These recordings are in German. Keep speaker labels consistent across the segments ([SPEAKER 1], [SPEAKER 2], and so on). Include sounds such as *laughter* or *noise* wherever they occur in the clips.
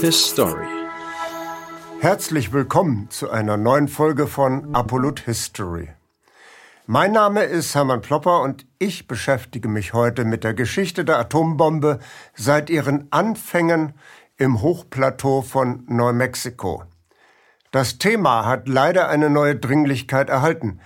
[SPEAKER 1] His Story.
[SPEAKER 2] Herzlich willkommen zu einer neuen Folge von Apollut History. Mein Name ist Hermann Plopper und ich beschäftige mich heute mit der Geschichte der Atombombe seit ihren Anfängen im Hochplateau von Neumexiko. Das Thema hat leider eine neue Dringlichkeit erhalten,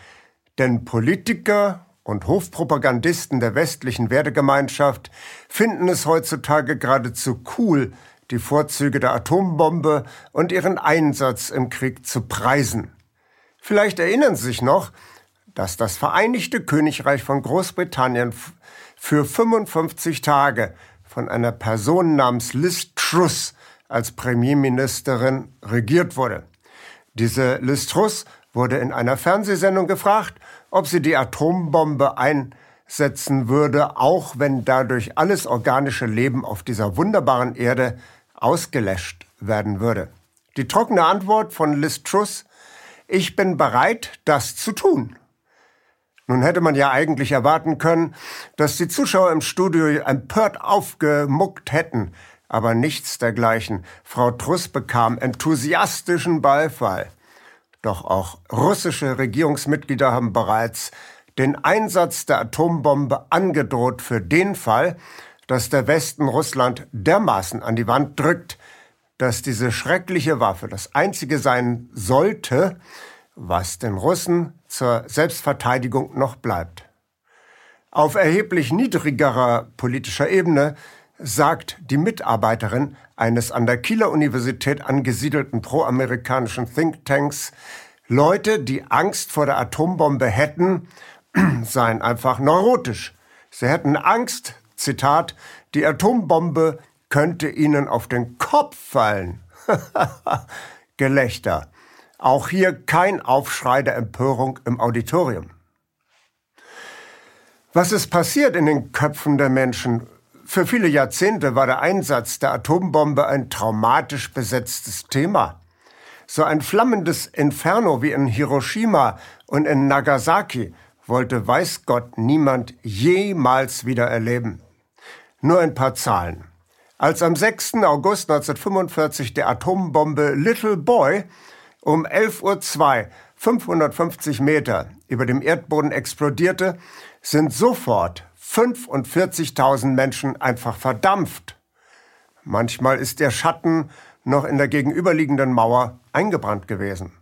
[SPEAKER 2] denn Politiker und Hofpropagandisten der westlichen Wertegemeinschaft finden es heutzutage geradezu cool, die Vorzüge der Atombombe und ihren Einsatz im Krieg zu preisen. Vielleicht erinnern Sie sich noch, dass das Vereinigte Königreich von Großbritannien für 55 Tage von einer Person namens Liz Truss als Premierministerin regiert wurde. Diese Liz Truss wurde in einer Fernsehsendung gefragt, ob sie die Atombombe einsetzen würde, auch wenn dadurch alles organische Leben auf dieser wunderbaren Erde ausgelöscht werden würde. Die trockene Antwort von Liz Truss, ich bin bereit, das zu tun. Nun hätte man ja eigentlich erwarten können, dass die Zuschauer im Studio empört aufgemuckt hätten, aber nichts dergleichen. Frau Truss bekam enthusiastischen Beifall. Doch auch russische Regierungsmitglieder haben bereits den Einsatz der Atombombe angedroht für den Fall, dass der Westen Russland dermaßen an die Wand drückt, dass diese schreckliche Waffe das einzige sein sollte, was den Russen zur Selbstverteidigung noch bleibt. Auf erheblich niedrigerer politischer Ebene sagt die Mitarbeiterin eines an der Kieler Universität angesiedelten proamerikanischen Thinktanks, Leute, die Angst vor der Atombombe hätten, *clears throat* seien einfach neurotisch. Sie hätten Angst, Zitat, die Atombombe könnte ihnen auf den Kopf fallen. *laughs* Gelächter. Auch hier kein Aufschrei der Empörung im Auditorium. Was ist passiert in den Köpfen der Menschen? Für viele Jahrzehnte war der Einsatz der Atombombe ein traumatisch besetztes Thema. So ein flammendes Inferno wie in Hiroshima und in Nagasaki wollte weiß Gott niemand jemals wieder erleben. Nur ein paar Zahlen. Als am 6. August 1945 der Atombombe Little Boy um 11.02 Uhr 550 Meter über dem Erdboden explodierte, sind sofort 45.000 Menschen einfach verdampft. Manchmal ist der Schatten noch in der gegenüberliegenden Mauer eingebrannt gewesen.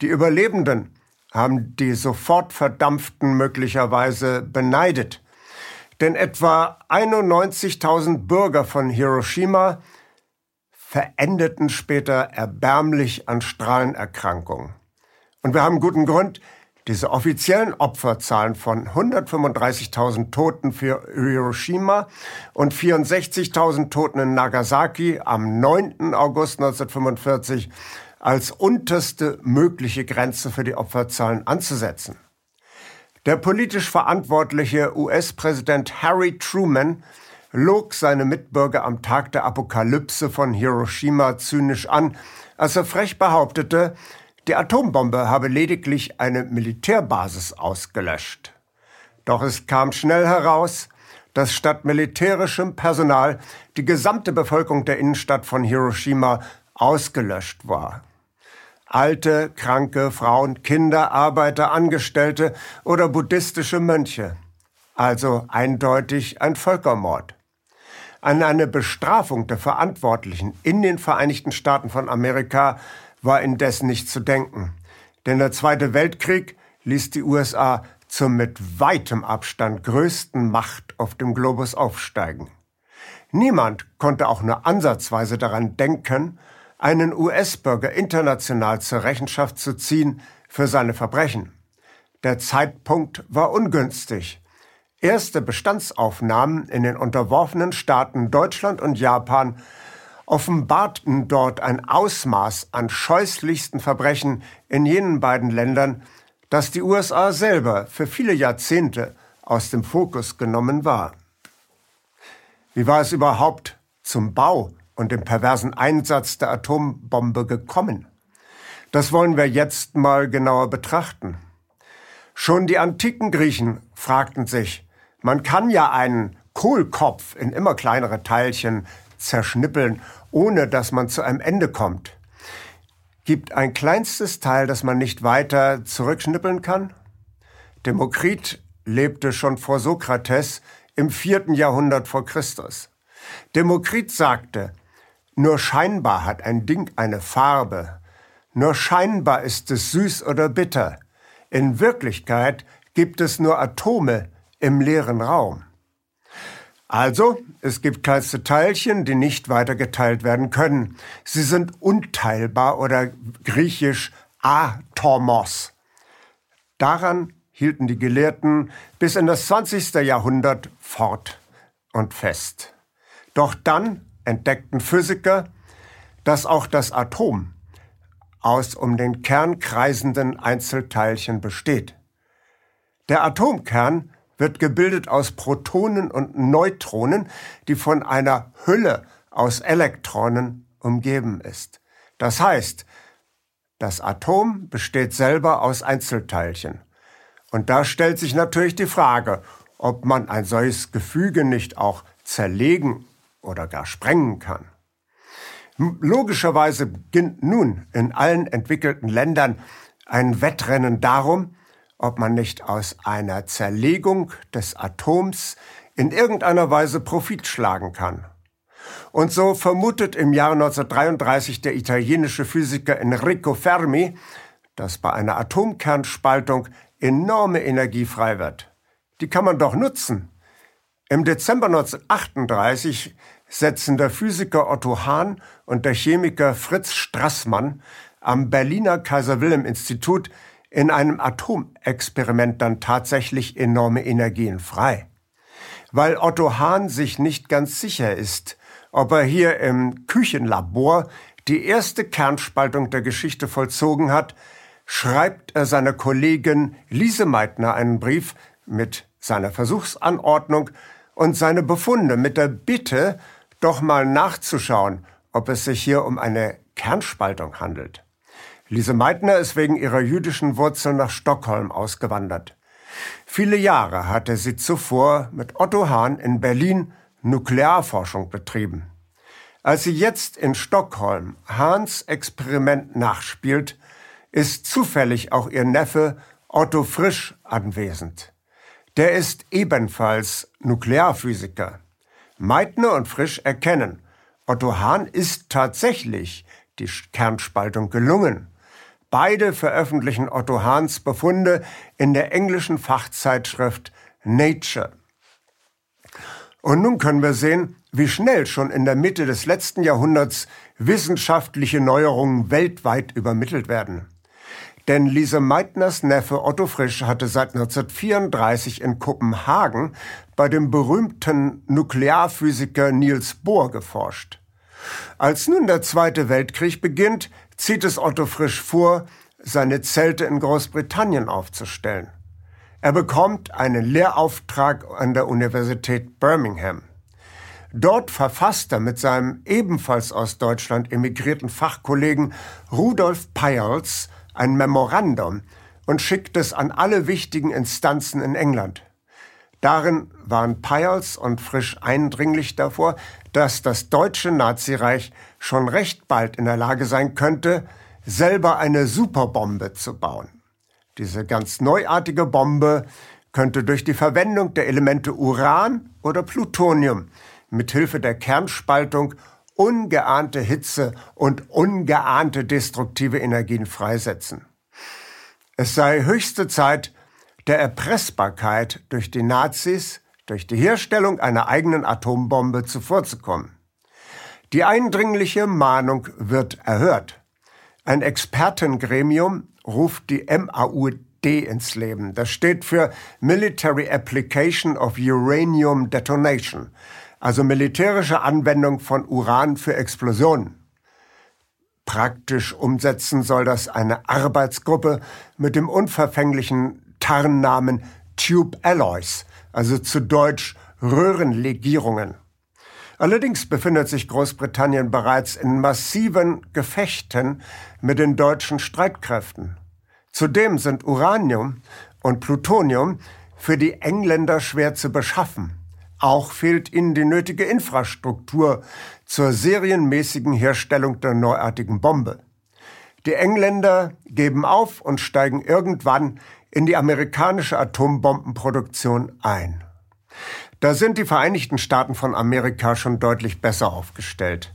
[SPEAKER 2] Die Überlebenden haben die sofort Verdampften möglicherweise beneidet. Denn etwa 91.000 Bürger von Hiroshima verendeten später erbärmlich an Strahlenerkrankungen. Und wir haben guten Grund, diese offiziellen Opferzahlen von 135.000 Toten für Hiroshima und 64.000 Toten in Nagasaki am 9. August 1945 als unterste mögliche Grenze für die Opferzahlen anzusetzen. Der politisch verantwortliche US-Präsident Harry Truman log seine Mitbürger am Tag der Apokalypse von Hiroshima zynisch an, als er frech behauptete, die Atombombe habe lediglich eine Militärbasis ausgelöscht. Doch es kam schnell heraus, dass statt militärischem Personal die gesamte Bevölkerung der Innenstadt von Hiroshima ausgelöscht war. Alte, kranke, Frauen, Kinder, Arbeiter, Angestellte oder buddhistische Mönche. Also eindeutig ein Völkermord. An eine Bestrafung der Verantwortlichen in den Vereinigten Staaten von Amerika war indessen nicht zu denken. Denn der Zweite Weltkrieg ließ die USA zur mit weitem Abstand größten Macht auf dem Globus aufsteigen. Niemand konnte auch nur ansatzweise daran denken, einen US-Bürger international zur Rechenschaft zu ziehen für seine Verbrechen. Der Zeitpunkt war ungünstig. Erste Bestandsaufnahmen in den unterworfenen Staaten Deutschland und Japan offenbarten dort ein Ausmaß an scheußlichsten Verbrechen in jenen beiden Ländern, dass die USA selber für viele Jahrzehnte aus dem Fokus genommen war. Wie war es überhaupt zum Bau und dem perversen Einsatz der Atombombe gekommen? Das wollen wir jetzt mal genauer betrachten. Schon die antiken Griechen fragten sich, man kann ja einen Kohlkopf in immer kleinere Teilchen zerschnippeln, ohne dass man zu einem Ende kommt. Gibt ein kleinstes Teil, das man nicht weiter zurückschnippeln kann? Demokrit lebte schon vor Sokrates im vierten Jahrhundert vor Christus. Demokrit sagte, nur scheinbar hat ein Ding eine Farbe, nur scheinbar ist es süß oder bitter. In Wirklichkeit gibt es nur Atome im leeren Raum. Also, es gibt kleinste Teilchen, die nicht weiter geteilt werden können. Sie sind unteilbar oder griechisch atomos. Daran hielten die Gelehrten bis in das 20. Jahrhundert fort und fest. Doch dann entdeckten Physiker, dass auch das Atom aus um den Kern kreisenden Einzelteilchen besteht. Der Atomkern wird gebildet aus Protonen und Neutronen, die von einer Hülle aus Elektronen umgeben ist. Das heißt, das Atom besteht selber aus Einzelteilchen. Und da stellt sich natürlich die Frage, ob man ein solches Gefüge nicht auch zerlegen oder gar sprengen kann. Logischerweise beginnt nun in allen entwickelten Ländern ein Wettrennen darum, ob man nicht aus einer Zerlegung des Atoms in irgendeiner Weise Profit schlagen kann. Und so vermutet im Jahr 1933 der italienische Physiker Enrico Fermi, dass bei einer Atomkernspaltung enorme Energie frei wird. Die kann man doch nutzen. Im Dezember 1938 setzen der Physiker Otto Hahn und der Chemiker Fritz Strassmann am Berliner Kaiser Wilhelm Institut in einem Atomexperiment dann tatsächlich enorme Energien frei. Weil Otto Hahn sich nicht ganz sicher ist, ob er hier im Küchenlabor die erste Kernspaltung der Geschichte vollzogen hat, schreibt er seiner Kollegin Lise Meitner einen Brief mit seiner Versuchsanordnung und seine Befunde mit der Bitte, doch mal nachzuschauen, ob es sich hier um eine Kernspaltung handelt. Lise Meitner ist wegen ihrer jüdischen Wurzeln nach Stockholm ausgewandert. Viele Jahre hatte sie zuvor mit Otto Hahn in Berlin Nuklearforschung betrieben. Als sie jetzt in Stockholm Hahns Experiment nachspielt, ist zufällig auch ihr Neffe Otto Frisch anwesend. Der ist ebenfalls Nuklearphysiker. Meitner und Frisch erkennen, Otto Hahn ist tatsächlich die Kernspaltung gelungen. Beide veröffentlichen Otto Hahns Befunde in der englischen Fachzeitschrift Nature. Und nun können wir sehen, wie schnell schon in der Mitte des letzten Jahrhunderts wissenschaftliche Neuerungen weltweit übermittelt werden. Denn Lise Meitners Neffe Otto Frisch hatte seit 1934 in Kopenhagen bei dem berühmten Nuklearphysiker Niels Bohr geforscht. Als nun der Zweite Weltkrieg beginnt, zieht es Otto Frisch vor, seine Zelte in Großbritannien aufzustellen. Er bekommt einen Lehrauftrag an der Universität Birmingham. Dort verfasst er mit seinem ebenfalls aus Deutschland emigrierten Fachkollegen Rudolf Peierls ein Memorandum und schickt es an alle wichtigen Instanzen in England. Darin waren Peierls und Frisch eindringlich davor, dass das deutsche Nazireich schon recht bald in der Lage sein könnte, selber eine Superbombe zu bauen. Diese ganz neuartige Bombe könnte durch die Verwendung der Elemente Uran oder Plutonium mit Hilfe der Kernspaltung ungeahnte Hitze und ungeahnte destruktive Energien freisetzen. Es sei höchste Zeit, der Erpressbarkeit durch die Nazis durch die Herstellung einer eigenen Atombombe zuvorzukommen. Die eindringliche Mahnung wird erhört. Ein Expertengremium ruft die MAUD ins Leben. Das steht für Military Application of Uranium Detonation, also militärische Anwendung von Uran für Explosionen. Praktisch umsetzen soll das eine Arbeitsgruppe mit dem unverfänglichen Tarnnamen Tube Alloys, also zu Deutsch Röhrenlegierungen. Allerdings befindet sich Großbritannien bereits in massiven Gefechten mit den deutschen Streitkräften. Zudem sind Uranium und Plutonium für die Engländer schwer zu beschaffen. Auch fehlt ihnen die nötige Infrastruktur zur serienmäßigen Herstellung der neuartigen Bombe. Die Engländer geben auf und steigen irgendwann in die amerikanische Atombombenproduktion ein. Da sind die Vereinigten Staaten von Amerika schon deutlich besser aufgestellt.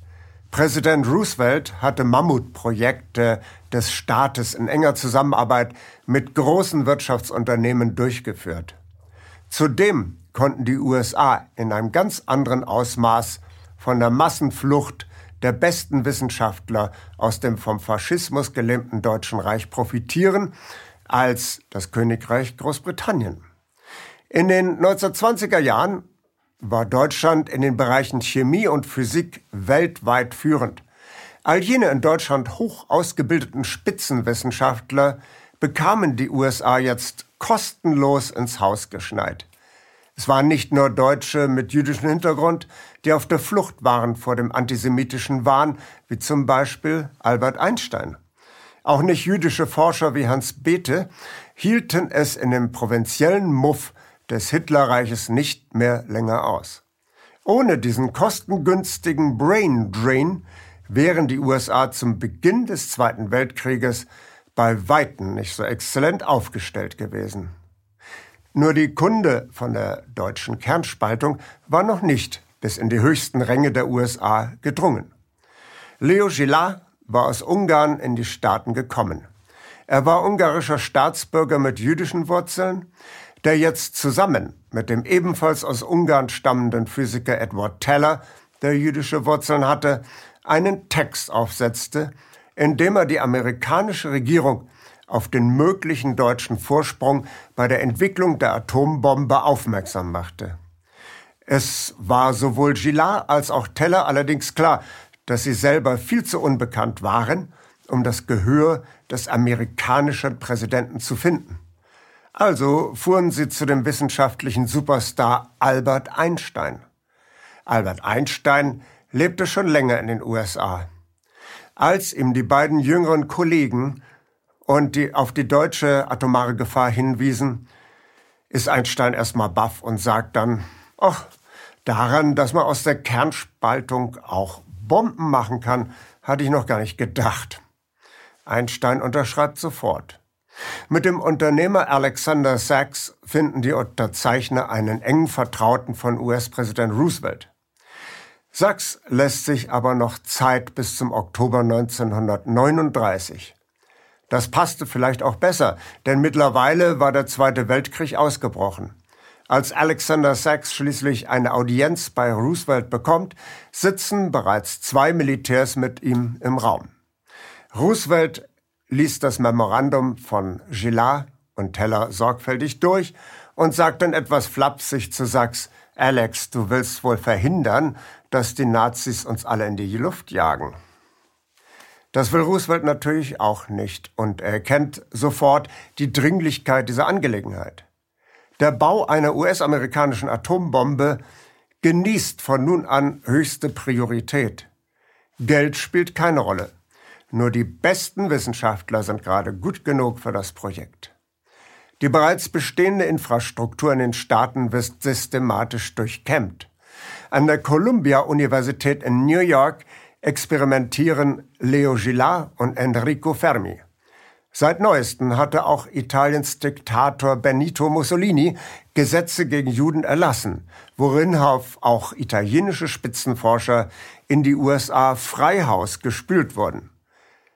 [SPEAKER 2] Präsident Roosevelt hatte Mammutprojekte des Staates in enger Zusammenarbeit mit großen Wirtschaftsunternehmen durchgeführt. Zudem konnten die USA in einem ganz anderen Ausmaß von der Massenflucht der besten Wissenschaftler aus dem vom Faschismus gelähmten Deutschen Reich profitieren als das Königreich Großbritannien. In den 1920er Jahren war Deutschland in den Bereichen Chemie und Physik weltweit führend. All jene in Deutschland hoch ausgebildeten Spitzenwissenschaftler bekamen die USA jetzt kostenlos ins Haus geschneit. Es waren nicht nur Deutsche mit jüdischem Hintergrund, die auf der Flucht waren vor dem antisemitischen Wahn, wie zum Beispiel Albert Einstein. Auch nicht jüdische Forscher wie Hans Bethe hielten es in dem provinziellen Muff des Hitlerreiches nicht mehr länger aus. Ohne diesen kostengünstigen Brain Drain wären die USA zum Beginn des Zweiten Weltkrieges bei Weitem nicht so exzellent aufgestellt gewesen. Nur die Kunde von der deutschen Kernspaltung war noch nicht bis in die höchsten Ränge der USA gedrungen. Leo Gillard war aus Ungarn in die Staaten gekommen. Er war ungarischer Staatsbürger mit jüdischen Wurzeln, der jetzt zusammen mit dem ebenfalls aus Ungarn stammenden Physiker Edward Teller, der jüdische Wurzeln hatte, einen Text aufsetzte, in dem er die amerikanische Regierung auf den möglichen deutschen Vorsprung bei der Entwicklung der Atombombe aufmerksam machte. Es war sowohl Gillard als auch Teller allerdings klar, dass sie selber viel zu unbekannt waren, um das Gehör des amerikanischen Präsidenten zu finden. Also fuhren sie zu dem wissenschaftlichen Superstar Albert Einstein. Albert Einstein lebte schon länger in den USA. Als ihm die beiden jüngeren Kollegen und die auf die deutsche atomare Gefahr hinwiesen, ist Einstein erstmal baff und sagt dann, ach, daran, dass man aus der Kernspaltung auch Bomben machen kann, hatte ich noch gar nicht gedacht. Einstein unterschreibt sofort. Mit dem Unternehmer Alexander Sachs finden die Unterzeichner einen engen Vertrauten von US-Präsident Roosevelt. Sachs lässt sich aber noch Zeit bis zum Oktober 1939. Das passte vielleicht auch besser, denn mittlerweile war der Zweite Weltkrieg ausgebrochen. Als Alexander Sachs schließlich eine Audienz bei Roosevelt bekommt, sitzen bereits zwei Militärs mit ihm im Raum. Roosevelt liest das Memorandum von Gillard und Teller sorgfältig durch und sagt dann etwas flapsig zu Sachs, Alex, du willst wohl verhindern, dass die Nazis uns alle in die Luft jagen. Das will Roosevelt natürlich auch nicht und er erkennt sofort die Dringlichkeit dieser Angelegenheit. Der Bau einer US-amerikanischen Atombombe genießt von nun an höchste Priorität. Geld spielt keine Rolle. Nur die besten Wissenschaftler sind gerade gut genug für das Projekt. Die bereits bestehende Infrastruktur in den Staaten wird systematisch durchkämmt. An der Columbia-Universität in New York experimentieren Leo Gillard und Enrico Fermi. Seit neuestem hatte auch Italiens Diktator Benito Mussolini Gesetze gegen Juden erlassen, worin auch italienische Spitzenforscher in die USA Freihaus gespült wurden.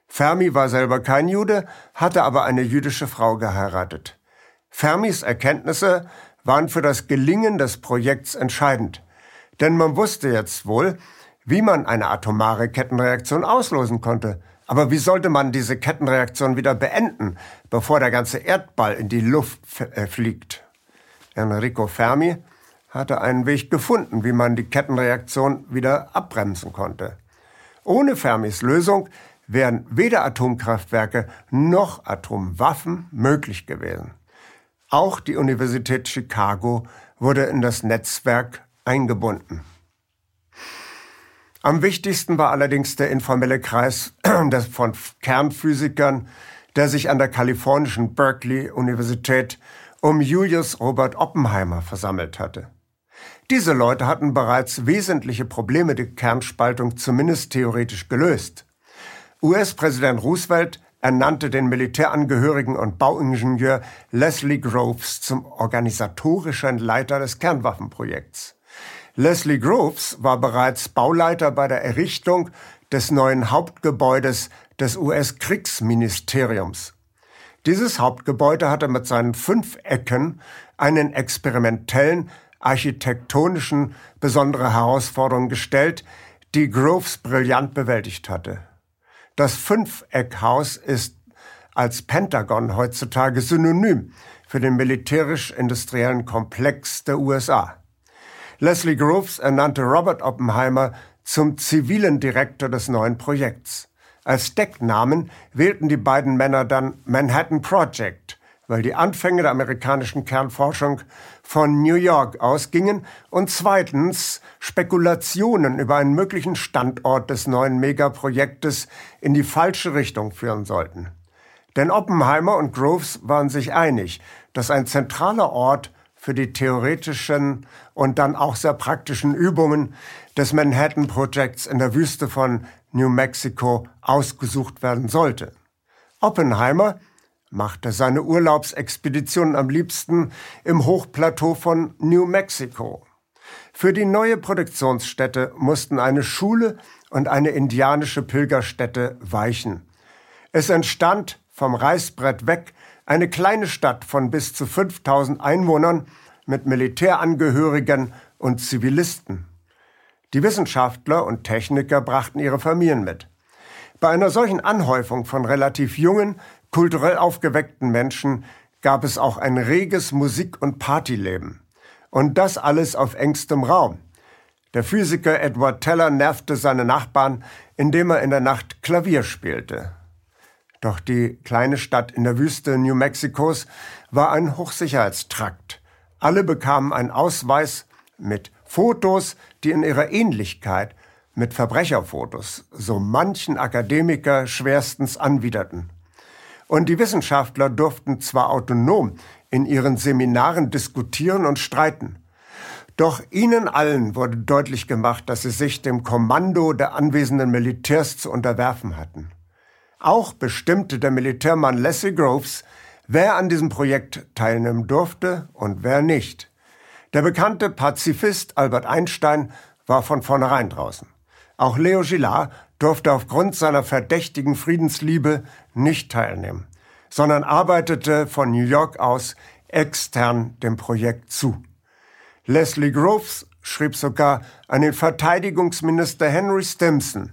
[SPEAKER 2] Fermi war selber kein Jude, hatte aber eine jüdische Frau geheiratet. Fermis Erkenntnisse waren für das Gelingen des Projekts entscheidend, denn man wusste jetzt wohl, wie man eine atomare Kettenreaktion auslösen konnte. Aber wie sollte man diese Kettenreaktion wieder beenden, bevor der ganze Erdball in die Luft äh, fliegt? Enrico Fermi hatte einen Weg gefunden, wie man die Kettenreaktion wieder abbremsen konnte. Ohne Fermis Lösung wären weder Atomkraftwerke noch Atomwaffen möglich gewesen. Auch die Universität Chicago wurde in das Netzwerk eingebunden. Am wichtigsten war allerdings der informelle Kreis *clears throat* von Kernphysikern, der sich an der kalifornischen Berkeley Universität um Julius Robert Oppenheimer versammelt hatte. Diese Leute hatten bereits wesentliche Probleme der Kernspaltung zumindest theoretisch gelöst. US-Präsident Roosevelt ernannte den Militärangehörigen und Bauingenieur Leslie Groves zum organisatorischen Leiter des Kernwaffenprojekts. Leslie Groves war bereits Bauleiter bei der Errichtung des neuen Hauptgebäudes des US-Kriegsministeriums. Dieses Hauptgebäude hatte mit seinen fünf Ecken einen experimentellen, architektonischen besondere Herausforderung gestellt, die Groves brillant bewältigt hatte. Das Fünfeckhaus ist als Pentagon heutzutage synonym für den militärisch-industriellen Komplex der USA. Leslie Groves ernannte Robert Oppenheimer zum zivilen Direktor des neuen Projekts. Als Decknamen wählten die beiden Männer dann Manhattan Project, weil die Anfänge der amerikanischen Kernforschung von New York ausgingen und zweitens Spekulationen über einen möglichen Standort des neuen Megaprojektes in die falsche Richtung führen sollten. Denn Oppenheimer und Groves waren sich einig, dass ein zentraler Ort für die theoretischen und dann auch sehr praktischen Übungen des Manhattan Projects in der Wüste von New Mexico ausgesucht werden sollte. Oppenheimer machte seine Urlaubsexpedition am liebsten im Hochplateau von New Mexico. Für die neue Produktionsstätte mussten eine Schule und eine indianische Pilgerstätte weichen. Es entstand vom Reißbrett weg eine kleine Stadt von bis zu 5000 Einwohnern mit Militärangehörigen und Zivilisten. Die Wissenschaftler und Techniker brachten ihre Familien mit. Bei einer solchen Anhäufung von relativ jungen, kulturell aufgeweckten Menschen gab es auch ein reges Musik- und Partyleben. Und das alles auf engstem Raum. Der Physiker Edward Teller nervte seine Nachbarn, indem er in der Nacht Klavier spielte. Doch die kleine Stadt in der Wüste New Mexikos war ein Hochsicherheitstrakt. Alle bekamen einen Ausweis mit Fotos, die in ihrer Ähnlichkeit mit Verbrecherfotos so manchen Akademiker schwerstens anwiderten. Und die Wissenschaftler durften zwar autonom in ihren Seminaren diskutieren und streiten, doch ihnen allen wurde deutlich gemacht, dass sie sich dem Kommando der anwesenden Militärs zu unterwerfen hatten. Auch bestimmte der Militärmann Leslie Groves, wer an diesem Projekt teilnehmen durfte und wer nicht. Der bekannte Pazifist Albert Einstein war von vornherein draußen. Auch Leo Gillard durfte aufgrund seiner verdächtigen Friedensliebe nicht teilnehmen, sondern arbeitete von New York aus extern dem Projekt zu. Leslie Groves schrieb sogar an den Verteidigungsminister Henry Stimson,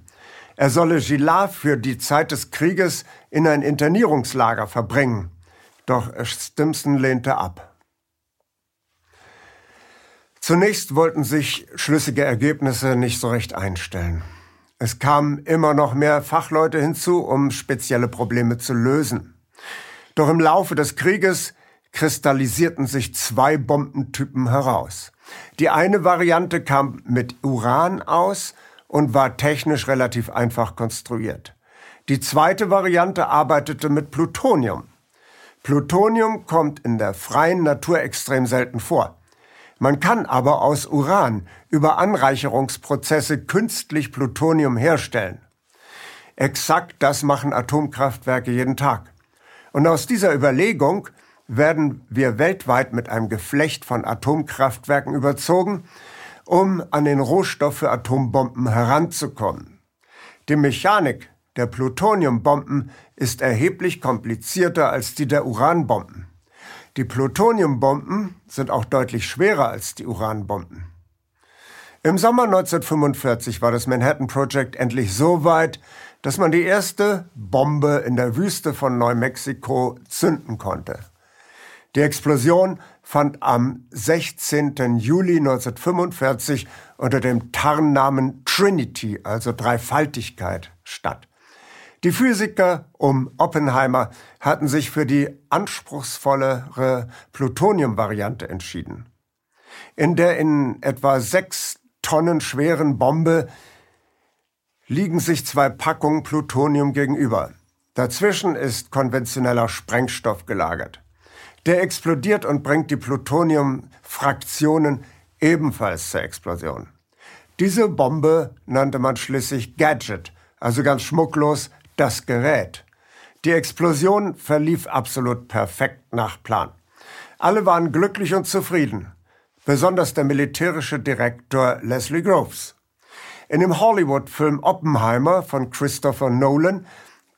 [SPEAKER 2] er solle Gillard für die Zeit des Krieges in ein Internierungslager verbringen. Doch Stimson lehnte ab. Zunächst wollten sich schlüssige Ergebnisse nicht so recht einstellen. Es kamen immer noch mehr Fachleute hinzu, um spezielle Probleme zu lösen. Doch im Laufe des Krieges kristallisierten sich zwei Bombentypen heraus. Die eine Variante kam mit Uran aus und war technisch relativ einfach konstruiert. Die zweite Variante arbeitete mit Plutonium. Plutonium kommt in der freien Natur extrem selten vor. Man kann aber aus Uran über Anreicherungsprozesse künstlich Plutonium herstellen. Exakt das machen Atomkraftwerke jeden Tag. Und aus dieser Überlegung werden wir weltweit mit einem Geflecht von Atomkraftwerken überzogen, um an den Rohstoff für Atombomben heranzukommen. Die Mechanik der Plutoniumbomben ist erheblich komplizierter als die der Uranbomben. Die Plutoniumbomben sind auch deutlich schwerer als die Uranbomben. Im Sommer 1945 war das Manhattan Project endlich so weit, dass man die erste Bombe in der Wüste von Neumexiko zünden konnte. Die Explosion fand am 16. Juli 1945 unter dem Tarnnamen Trinity, also Dreifaltigkeit, statt. Die Physiker um Oppenheimer hatten sich für die anspruchsvollere Plutonium-Variante entschieden. In der in etwa sechs Tonnen schweren Bombe liegen sich zwei Packungen Plutonium gegenüber. Dazwischen ist konventioneller Sprengstoff gelagert. Der explodiert und bringt die Plutoniumfraktionen ebenfalls zur Explosion. Diese Bombe nannte man schließlich Gadget, also ganz schmucklos das Gerät. Die Explosion verlief absolut perfekt nach Plan. Alle waren glücklich und zufrieden, besonders der militärische Direktor Leslie Groves. In dem Hollywood-Film Oppenheimer von Christopher Nolan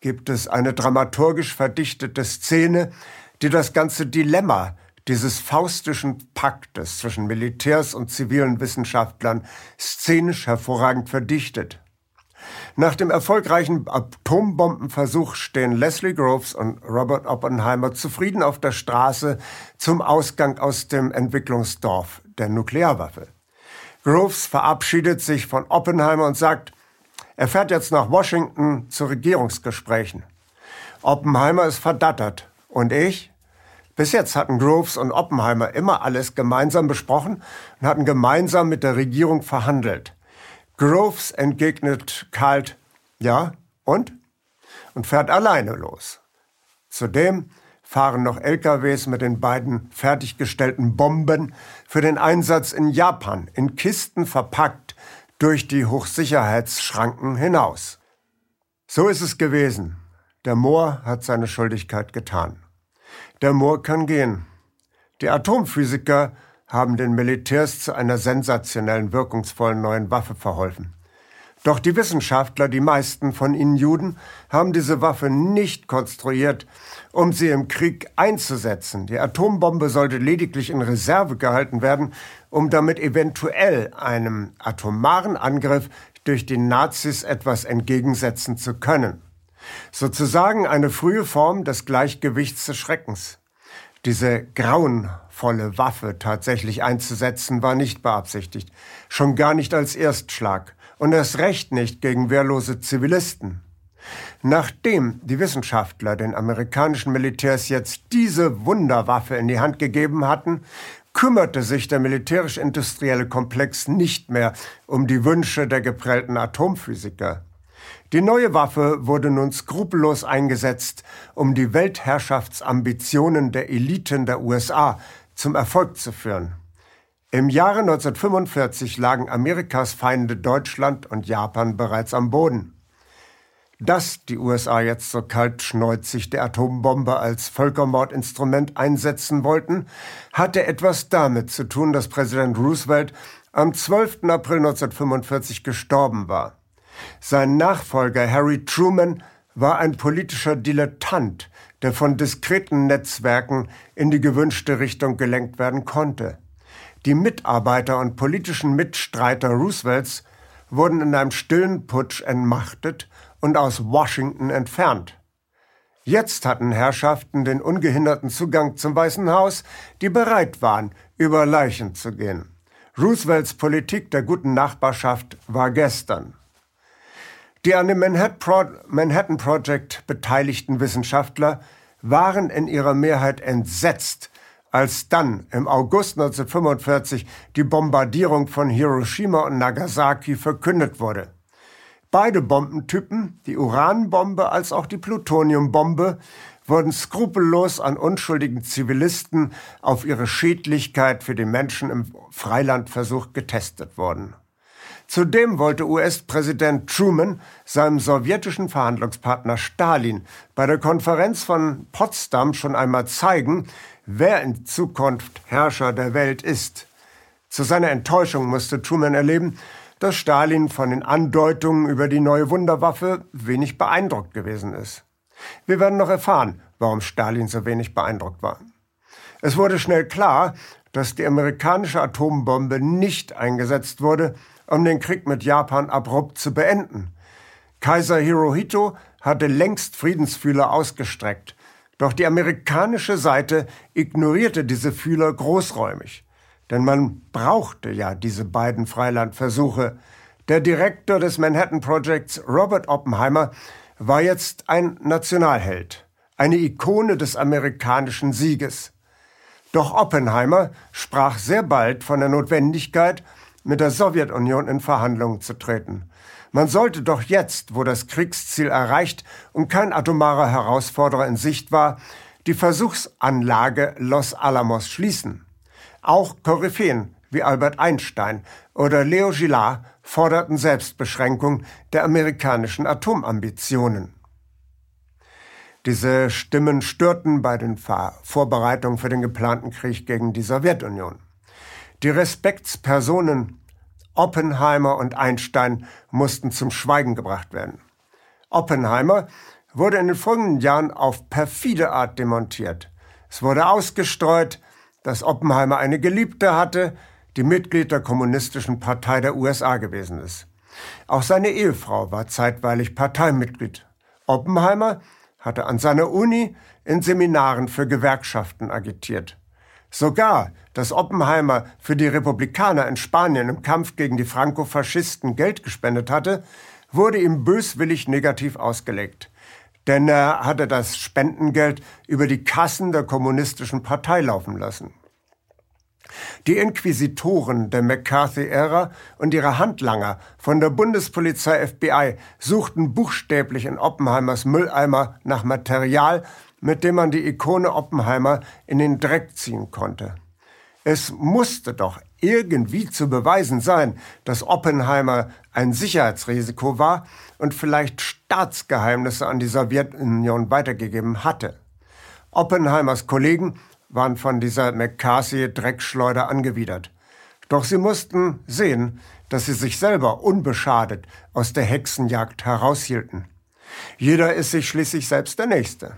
[SPEAKER 2] gibt es eine dramaturgisch verdichtete Szene, die das ganze Dilemma dieses faustischen Paktes zwischen Militärs und zivilen Wissenschaftlern szenisch hervorragend verdichtet. Nach dem erfolgreichen Atombombenversuch stehen Leslie Groves und Robert Oppenheimer zufrieden auf der Straße zum Ausgang aus dem Entwicklungsdorf der Nuklearwaffe. Groves verabschiedet sich von Oppenheimer und sagt, er fährt jetzt nach Washington zu Regierungsgesprächen. Oppenheimer ist verdattert. Und ich? Bis jetzt hatten Groves und Oppenheimer immer alles gemeinsam besprochen und hatten gemeinsam mit der Regierung verhandelt. Groves entgegnet kalt, ja, und? Und fährt alleine los. Zudem fahren noch LKWs mit den beiden fertiggestellten Bomben für den Einsatz in Japan in Kisten verpackt durch die Hochsicherheitsschranken hinaus. So ist es gewesen. Der Moor hat seine Schuldigkeit getan. Der Moor kann gehen. Die Atomphysiker haben den Militärs zu einer sensationellen, wirkungsvollen neuen Waffe verholfen. Doch die Wissenschaftler, die meisten von ihnen Juden, haben diese Waffe nicht konstruiert, um sie im Krieg einzusetzen. Die Atombombe sollte lediglich in Reserve gehalten werden, um damit eventuell einem atomaren Angriff durch die Nazis etwas entgegensetzen zu können. Sozusagen eine frühe Form des Gleichgewichts des Schreckens. Diese grauenvolle Waffe tatsächlich einzusetzen, war nicht beabsichtigt, schon gar nicht als Erstschlag und erst recht nicht gegen wehrlose Zivilisten. Nachdem die Wissenschaftler den amerikanischen Militärs jetzt diese Wunderwaffe in die Hand gegeben hatten, kümmerte sich der militärisch-industrielle Komplex nicht mehr um die Wünsche der geprellten Atomphysiker. Die neue Waffe wurde nun skrupellos eingesetzt, um die Weltherrschaftsambitionen der Eliten der USA zum Erfolg zu führen. Im Jahre 1945 lagen Amerikas Feinde Deutschland und Japan bereits am Boden. Dass die USA jetzt so kaltschneuzig die Atombombe als Völkermordinstrument einsetzen wollten, hatte etwas damit zu tun, dass Präsident Roosevelt am 12. April 1945 gestorben war. Sein Nachfolger Harry Truman war ein politischer Dilettant, der von diskreten Netzwerken in die gewünschte Richtung gelenkt werden konnte. Die Mitarbeiter und politischen Mitstreiter Roosevelts wurden in einem stillen Putsch entmachtet und aus Washington entfernt. Jetzt hatten Herrschaften den ungehinderten Zugang zum Weißen Haus, die bereit waren, über Leichen zu gehen. Roosevelts Politik der guten Nachbarschaft war gestern. Die an dem Manhattan Project beteiligten Wissenschaftler waren in ihrer Mehrheit entsetzt, als dann im August 1945 die Bombardierung von Hiroshima und Nagasaki verkündet wurde. Beide Bombentypen, die Uranbombe als auch die Plutoniumbombe, wurden skrupellos an unschuldigen Zivilisten auf ihre Schädlichkeit für die Menschen im Freilandversuch getestet worden. Zudem wollte US-Präsident Truman seinem sowjetischen Verhandlungspartner Stalin bei der Konferenz von Potsdam schon einmal zeigen, wer in Zukunft Herrscher der Welt ist. Zu seiner Enttäuschung musste Truman erleben, dass Stalin von den Andeutungen über die neue Wunderwaffe wenig beeindruckt gewesen ist. Wir werden noch erfahren, warum Stalin so wenig beeindruckt war. Es wurde schnell klar, dass die amerikanische Atombombe nicht eingesetzt wurde, um den Krieg mit Japan abrupt zu beenden. Kaiser Hirohito hatte längst Friedensfühler ausgestreckt, doch die amerikanische Seite ignorierte diese Fühler großräumig. Denn man brauchte ja diese beiden Freilandversuche. Der Direktor des Manhattan Projects, Robert Oppenheimer, war jetzt ein Nationalheld, eine Ikone des amerikanischen Sieges. Doch Oppenheimer sprach sehr bald von der Notwendigkeit, mit der Sowjetunion in Verhandlungen zu treten. Man sollte doch jetzt, wo das Kriegsziel erreicht und kein atomarer Herausforderer in Sicht war, die Versuchsanlage Los Alamos schließen. Auch Koryphäen wie Albert Einstein oder Leo Gillard forderten Selbstbeschränkung der amerikanischen Atomambitionen. Diese Stimmen störten bei den Vorbereitungen für den geplanten Krieg gegen die Sowjetunion. Die Respektspersonen Oppenheimer und Einstein mussten zum Schweigen gebracht werden. Oppenheimer wurde in den folgenden Jahren auf perfide Art demontiert. Es wurde ausgestreut, dass Oppenheimer eine Geliebte hatte, die Mitglied der Kommunistischen Partei der USA gewesen ist. Auch seine Ehefrau war zeitweilig Parteimitglied. Oppenheimer hatte an seiner Uni in Seminaren für Gewerkschaften agitiert. Sogar, dass Oppenheimer für die Republikaner in Spanien im Kampf gegen die Franco-Faschisten Geld gespendet hatte, wurde ihm böswillig negativ ausgelegt. Denn er hatte das Spendengeld über die Kassen der kommunistischen Partei laufen lassen. Die Inquisitoren der McCarthy-Ära und ihre Handlanger von der Bundespolizei FBI suchten buchstäblich in Oppenheimers Mülleimer nach Material, mit dem man die Ikone Oppenheimer in den Dreck ziehen konnte. Es musste doch irgendwie zu beweisen sein, dass Oppenheimer ein Sicherheitsrisiko war und vielleicht Staatsgeheimnisse an die Sowjetunion weitergegeben hatte. Oppenheimers Kollegen waren von dieser McCarthy-Dreckschleuder angewidert. Doch sie mussten sehen, dass sie sich selber unbeschadet aus der Hexenjagd heraushielten. Jeder ist sich schließlich selbst der Nächste.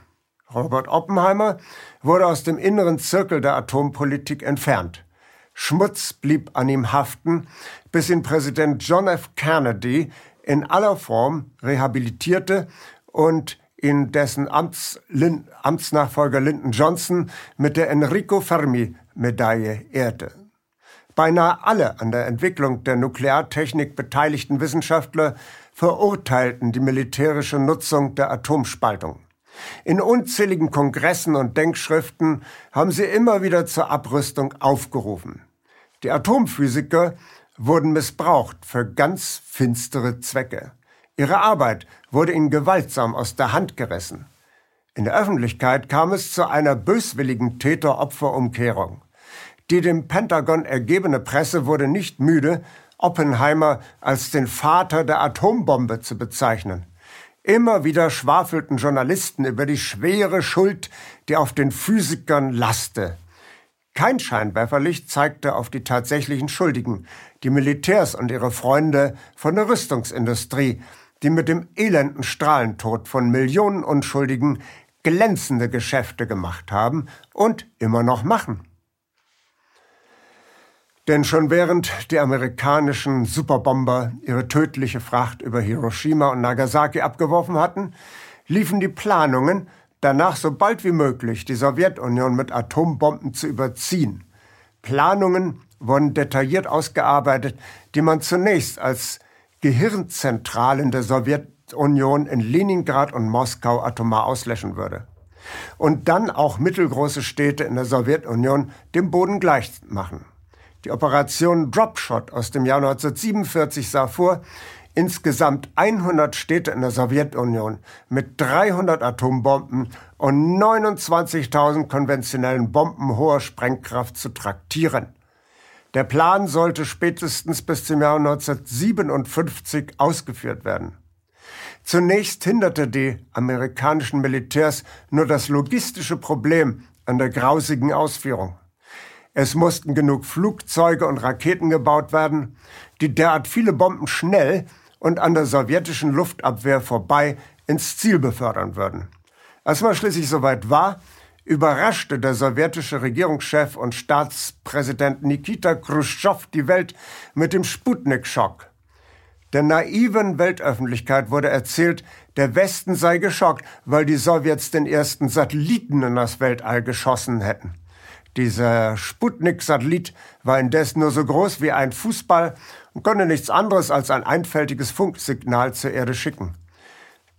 [SPEAKER 2] Robert Oppenheimer wurde aus dem inneren Zirkel der Atompolitik entfernt. Schmutz blieb an ihm haften, bis ihn Präsident John F. Kennedy in aller Form rehabilitierte und in dessen Amts, Lin, Amtsnachfolger Lyndon Johnson mit der Enrico Fermi Medaille ehrte. Beinahe alle an der Entwicklung der Nukleartechnik beteiligten Wissenschaftler verurteilten die militärische Nutzung der Atomspaltung. In unzähligen Kongressen und Denkschriften haben sie immer wieder zur Abrüstung aufgerufen. Die Atomphysiker wurden missbraucht für ganz finstere Zwecke. Ihre Arbeit wurde ihnen gewaltsam aus der Hand gerissen. In der Öffentlichkeit kam es zu einer böswilligen Täter-Opfer-Umkehrung. Die dem Pentagon ergebene Presse wurde nicht müde, Oppenheimer als den Vater der Atombombe zu bezeichnen. Immer wieder schwafelten Journalisten über die schwere Schuld, die auf den Physikern laste. Kein Scheinwerferlicht zeigte auf die tatsächlichen Schuldigen, die Militärs und ihre Freunde von der Rüstungsindustrie, die mit dem elenden Strahlentod von Millionen Unschuldigen glänzende Geschäfte gemacht haben und immer noch machen. Denn schon während die amerikanischen Superbomber ihre tödliche Fracht über Hiroshima und Nagasaki abgeworfen hatten, liefen die Planungen, danach so bald wie möglich die Sowjetunion mit Atombomben zu überziehen. Planungen wurden detailliert ausgearbeitet, die man zunächst als Gehirnzentralen der Sowjetunion in Leningrad und Moskau atomar auslöschen würde. Und dann auch mittelgroße Städte in der Sowjetunion dem Boden gleich machen. Die Operation Dropshot aus dem Jahr 1947 sah vor, insgesamt 100 Städte in der Sowjetunion mit 300 Atombomben und 29.000 konventionellen Bomben hoher Sprengkraft zu traktieren. Der Plan sollte spätestens bis zum Jahr 1957 ausgeführt werden. Zunächst hinderte die amerikanischen Militärs nur das logistische Problem an der grausigen Ausführung. Es mussten genug Flugzeuge und Raketen gebaut werden, die derart viele Bomben schnell und an der sowjetischen Luftabwehr vorbei ins Ziel befördern würden. Als man schließlich soweit war, überraschte der sowjetische Regierungschef und Staatspräsident Nikita Khrushchev die Welt mit dem Sputnik-Schock. Der naiven Weltöffentlichkeit wurde erzählt, der Westen sei geschockt, weil die Sowjets den ersten Satelliten in das Weltall geschossen hätten. Dieser Sputnik-Satellit war indes nur so groß wie ein Fußball und konnte nichts anderes als ein einfältiges Funksignal zur Erde schicken.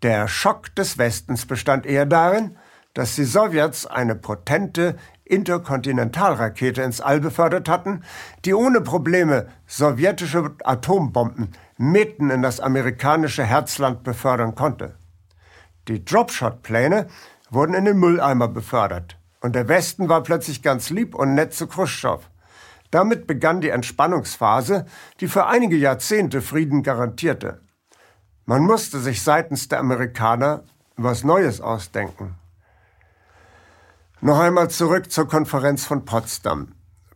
[SPEAKER 2] Der Schock des Westens bestand eher darin, dass die Sowjets eine potente Interkontinentalrakete ins All befördert hatten, die ohne Probleme sowjetische Atombomben mitten in das amerikanische Herzland befördern konnte. Die Dropshot-Pläne wurden in den Mülleimer befördert und der Westen war plötzlich ganz lieb und nett zu Khrushchev. Damit begann die Entspannungsphase, die für einige Jahrzehnte Frieden garantierte. Man musste sich seitens der Amerikaner was Neues ausdenken. Noch einmal zurück zur Konferenz von Potsdam.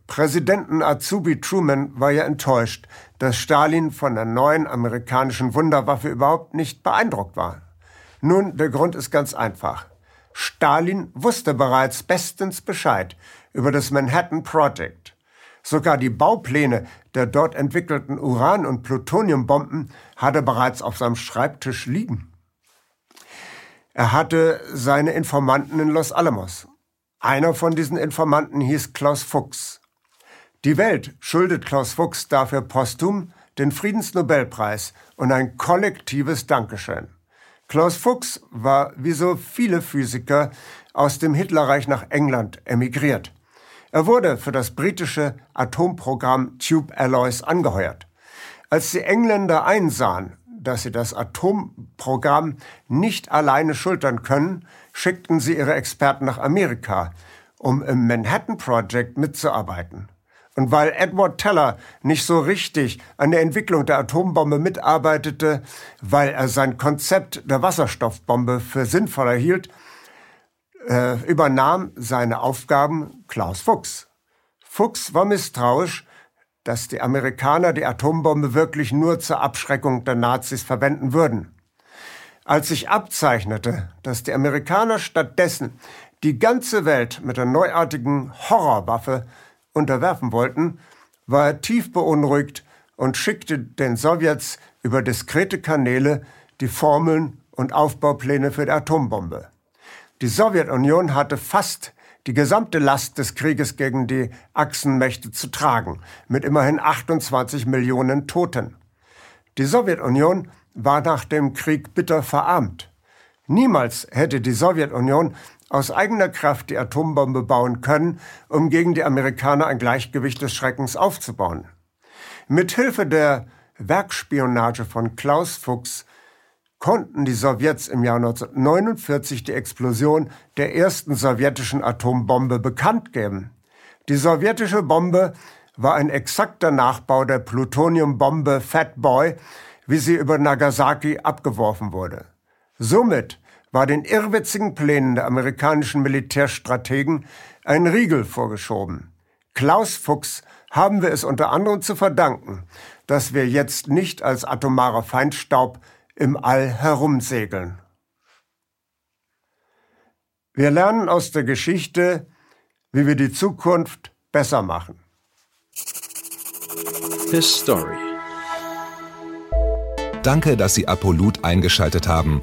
[SPEAKER 2] Präsidenten Azubi Truman war ja enttäuscht, dass Stalin von der neuen amerikanischen Wunderwaffe überhaupt nicht beeindruckt war. Nun, der Grund ist ganz einfach. Stalin wusste bereits bestens Bescheid über das Manhattan Project. Sogar die Baupläne der dort entwickelten Uran- und Plutoniumbomben hatte bereits auf seinem Schreibtisch liegen. Er hatte seine Informanten in Los Alamos. Einer von diesen Informanten hieß Klaus Fuchs. Die Welt schuldet Klaus Fuchs dafür posthum den Friedensnobelpreis und ein kollektives Dankeschön. Klaus Fuchs war wie so viele Physiker aus dem Hitlerreich nach England emigriert. Er wurde für das britische Atomprogramm Tube Alloys angeheuert. Als die Engländer einsahen, dass sie das Atomprogramm nicht alleine schultern können, schickten sie ihre Experten nach Amerika, um im Manhattan Project mitzuarbeiten. Und weil Edward Teller nicht so richtig an der Entwicklung der Atombombe mitarbeitete, weil er sein Konzept der Wasserstoffbombe für sinnvoller hielt, äh, übernahm seine Aufgaben Klaus Fuchs. Fuchs war misstrauisch, dass die Amerikaner die Atombombe wirklich nur zur Abschreckung der Nazis verwenden würden. Als sich abzeichnete, dass die Amerikaner stattdessen die ganze Welt mit der neuartigen Horrorwaffe unterwerfen wollten, war er tief beunruhigt und schickte den Sowjets über diskrete Kanäle die Formeln und Aufbaupläne für die Atombombe. Die Sowjetunion hatte fast die gesamte Last des Krieges gegen die Achsenmächte zu tragen, mit immerhin 28 Millionen Toten. Die Sowjetunion war nach dem Krieg bitter verarmt. Niemals hätte die Sowjetunion aus eigener Kraft die Atombombe bauen können, um gegen die Amerikaner ein Gleichgewicht des Schreckens aufzubauen. Mit Hilfe der Werkspionage von Klaus Fuchs konnten die Sowjets im Jahr 1949 die Explosion der ersten sowjetischen Atombombe bekannt geben. Die sowjetische Bombe war ein exakter Nachbau der Plutoniumbombe Fat Boy, wie sie über Nagasaki abgeworfen wurde. Somit war den irrwitzigen Plänen der amerikanischen Militärstrategen ein Riegel vorgeschoben. Klaus Fuchs haben wir es unter anderem zu verdanken, dass wir jetzt nicht als atomarer Feinstaub im All herumsegeln. Wir lernen aus der Geschichte, wie wir die Zukunft besser machen.
[SPEAKER 1] His Story. Danke, dass Sie Apolut eingeschaltet haben.